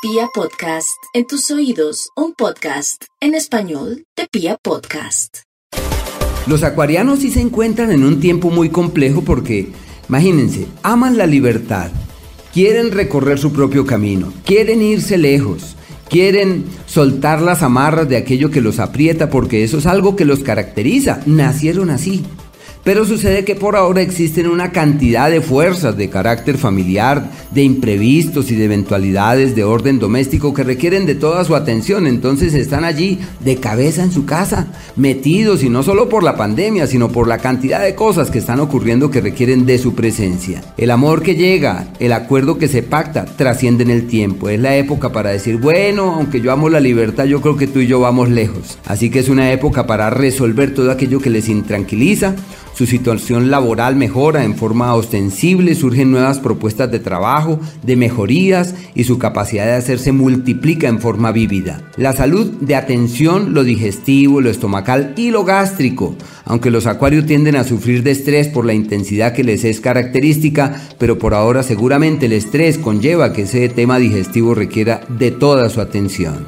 Pia Podcast, en tus oídos, un podcast en español de Pia Podcast. Los acuarianos sí se encuentran en un tiempo muy complejo porque, imagínense, aman la libertad, quieren recorrer su propio camino, quieren irse lejos, quieren soltar las amarras de aquello que los aprieta porque eso es algo que los caracteriza, nacieron así. Pero sucede que por ahora existen una cantidad de fuerzas de carácter familiar, de imprevistos y de eventualidades de orden doméstico que requieren de toda su atención. Entonces están allí de cabeza en su casa, metidos y no solo por la pandemia, sino por la cantidad de cosas que están ocurriendo que requieren de su presencia. El amor que llega, el acuerdo que se pacta, trasciende en el tiempo. Es la época para decir, bueno, aunque yo amo la libertad, yo creo que tú y yo vamos lejos. Así que es una época para resolver todo aquello que les intranquiliza su situación laboral mejora en forma ostensible, surgen nuevas propuestas de trabajo, de mejorías y su capacidad de hacerse multiplica en forma vívida. La salud de atención, lo digestivo, lo estomacal y lo gástrico, aunque los acuarios tienden a sufrir de estrés por la intensidad que les es característica, pero por ahora seguramente el estrés conlleva que ese tema digestivo requiera de toda su atención.